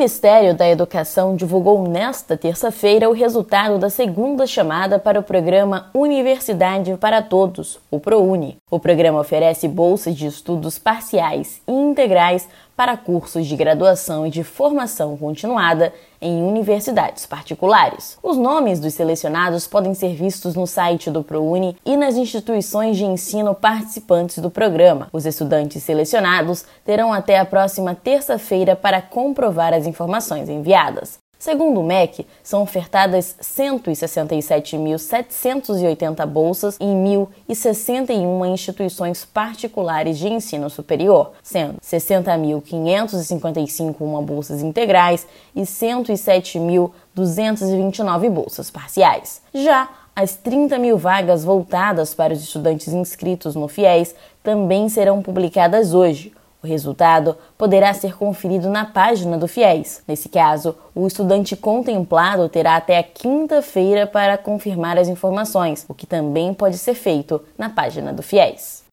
Ministério da Educação divulgou nesta terça-feira o resultado da segunda chamada para o programa Universidade para Todos, o ProUni. O programa oferece bolsas de estudos parciais e integrais para cursos de graduação e de formação continuada em universidades particulares. Os nomes dos selecionados podem ser vistos no site do ProUni e nas instituições de ensino participantes do programa. Os estudantes selecionados terão até a próxima terça-feira para comprovar as informações enviadas. Segundo o MEC, são ofertadas 167.780 bolsas em 1.061 instituições particulares de ensino superior, sendo 60.551 bolsas integrais e 107.229 bolsas parciais. Já as 30 mil vagas voltadas para os estudantes inscritos no FIES também serão publicadas hoje. O resultado poderá ser conferido na página do FIES. Nesse caso, o estudante contemplado terá até a quinta-feira para confirmar as informações, o que também pode ser feito na página do FIES.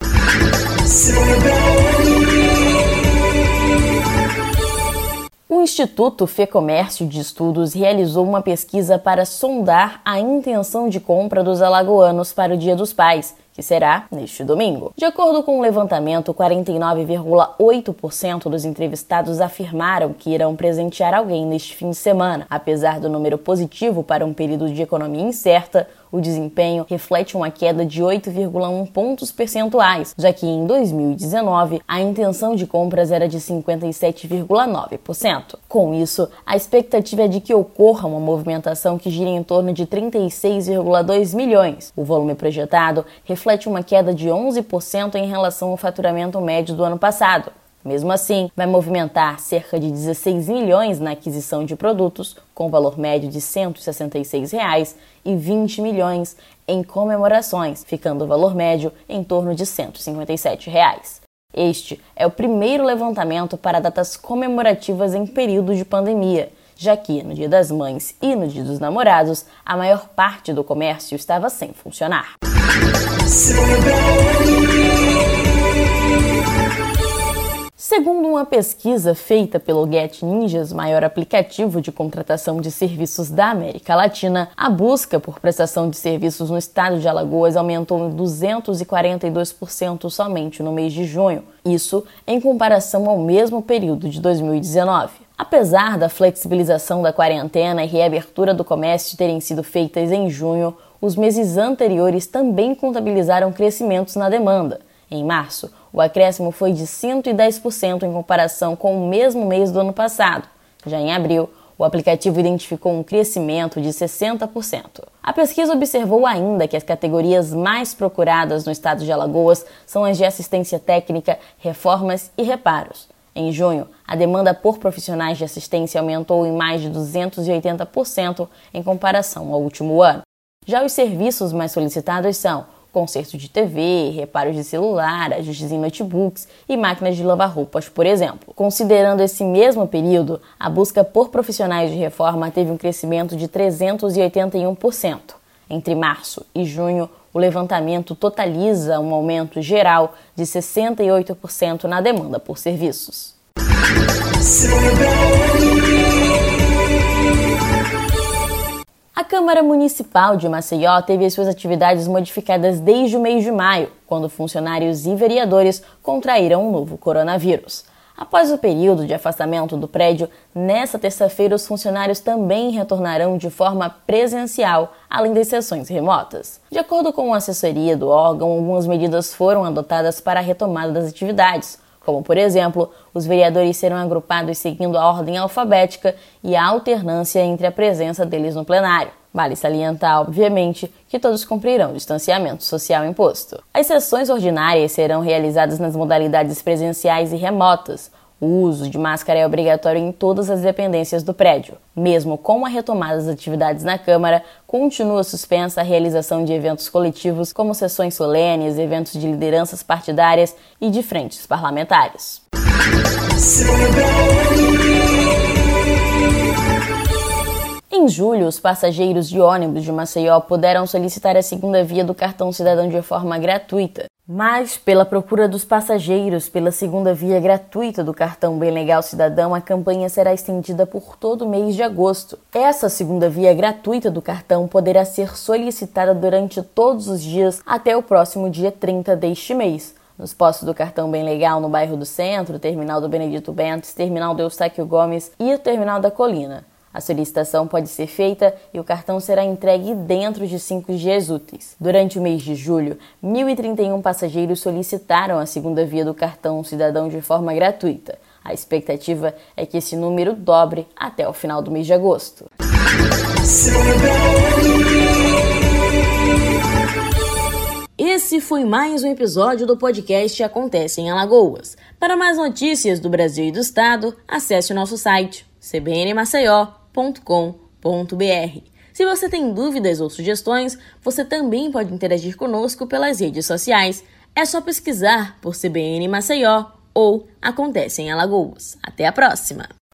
O Instituto Fecomércio de Estudos realizou uma pesquisa para sondar a intenção de compra dos alagoanos para o Dia dos Pais que será neste domingo. De acordo com o um levantamento, 49,8% dos entrevistados afirmaram que irão presentear alguém neste fim de semana. Apesar do número positivo para um período de economia incerta, o desempenho reflete uma queda de 8,1 pontos percentuais, já que em 2019 a intenção de compras era de 57,9%. Com isso, a expectativa é de que ocorra uma movimentação que gire em torno de 36,2 milhões. O volume projetado reflete uma queda de 11% em relação ao faturamento médio do ano passado. Mesmo assim, vai movimentar cerca de 16 milhões na aquisição de produtos, com valor médio de 166 reais, e 20 milhões em comemorações, ficando o valor médio em torno de 157 reais. Este é o primeiro levantamento para datas comemorativas em período de pandemia, já que no Dia das Mães e no Dia dos Namorados, a maior parte do comércio estava sem funcionar. Segundo uma pesquisa feita pelo Get Ninjas, maior aplicativo de contratação de serviços da América Latina, a busca por prestação de serviços no estado de Alagoas aumentou em 242% somente no mês de junho, isso em comparação ao mesmo período de 2019. Apesar da flexibilização da quarentena e reabertura do comércio terem sido feitas em junho, os meses anteriores também contabilizaram crescimentos na demanda. Em março, o acréscimo foi de 110% em comparação com o mesmo mês do ano passado. Já em abril, o aplicativo identificou um crescimento de 60%. A pesquisa observou ainda que as categorias mais procuradas no estado de Alagoas são as de assistência técnica, reformas e reparos. Em junho, a demanda por profissionais de assistência aumentou em mais de 280% em comparação ao último ano. Já os serviços mais solicitados são conserto de TV, reparos de celular, ajustes em notebooks e máquinas de lavar roupas, por exemplo. Considerando esse mesmo período, a busca por profissionais de reforma teve um crescimento de 381%. Entre março e junho, o levantamento totaliza um aumento geral de 68% na demanda por serviços. Câmara Municipal de Maceió teve as suas atividades modificadas desde o mês de maio, quando funcionários e vereadores contraíram o um novo coronavírus. Após o período de afastamento do prédio, nesta terça-feira os funcionários também retornarão de forma presencial, além das sessões remotas. De acordo com a assessoria do órgão, algumas medidas foram adotadas para a retomada das atividades como, por exemplo, os vereadores serão agrupados seguindo a ordem alfabética e a alternância entre a presença deles no plenário. Vale salientar, obviamente, que todos cumprirão o distanciamento social imposto. As sessões ordinárias serão realizadas nas modalidades presenciais e remotas. O uso de máscara é obrigatório em todas as dependências do prédio. Mesmo com a retomada das atividades na Câmara, continua suspensa a realização de eventos coletivos, como sessões solenes, eventos de lideranças partidárias e de frentes parlamentares. Em julho, os passageiros de ônibus de Maceió puderam solicitar a segunda via do cartão cidadão de forma gratuita. Mas, pela procura dos passageiros pela segunda via gratuita do cartão Bem Legal Cidadão, a campanha será estendida por todo o mês de agosto. Essa segunda via gratuita do cartão poderá ser solicitada durante todos os dias até o próximo dia 30 deste mês. Nos postos do cartão Bem Legal no bairro do Centro, terminal do Benedito Bentes, terminal do Eustáquio Gomes e o terminal da Colina. A solicitação pode ser feita e o cartão será entregue dentro de cinco dias úteis. Durante o mês de julho, 1.031 passageiros solicitaram a segunda via do cartão cidadão de forma gratuita. A expectativa é que esse número dobre até o final do mês de agosto. Esse foi mais um episódio do podcast Acontece em Alagoas. Para mais notícias do Brasil e do Estado, acesse o nosso site cbnmaceió.com www.cultura.com.br. Se você tem dúvidas ou sugestões, você também pode interagir conosco pelas redes sociais. É só pesquisar por CBN Maceió ou Acontece em Alagoas. Até a próxima!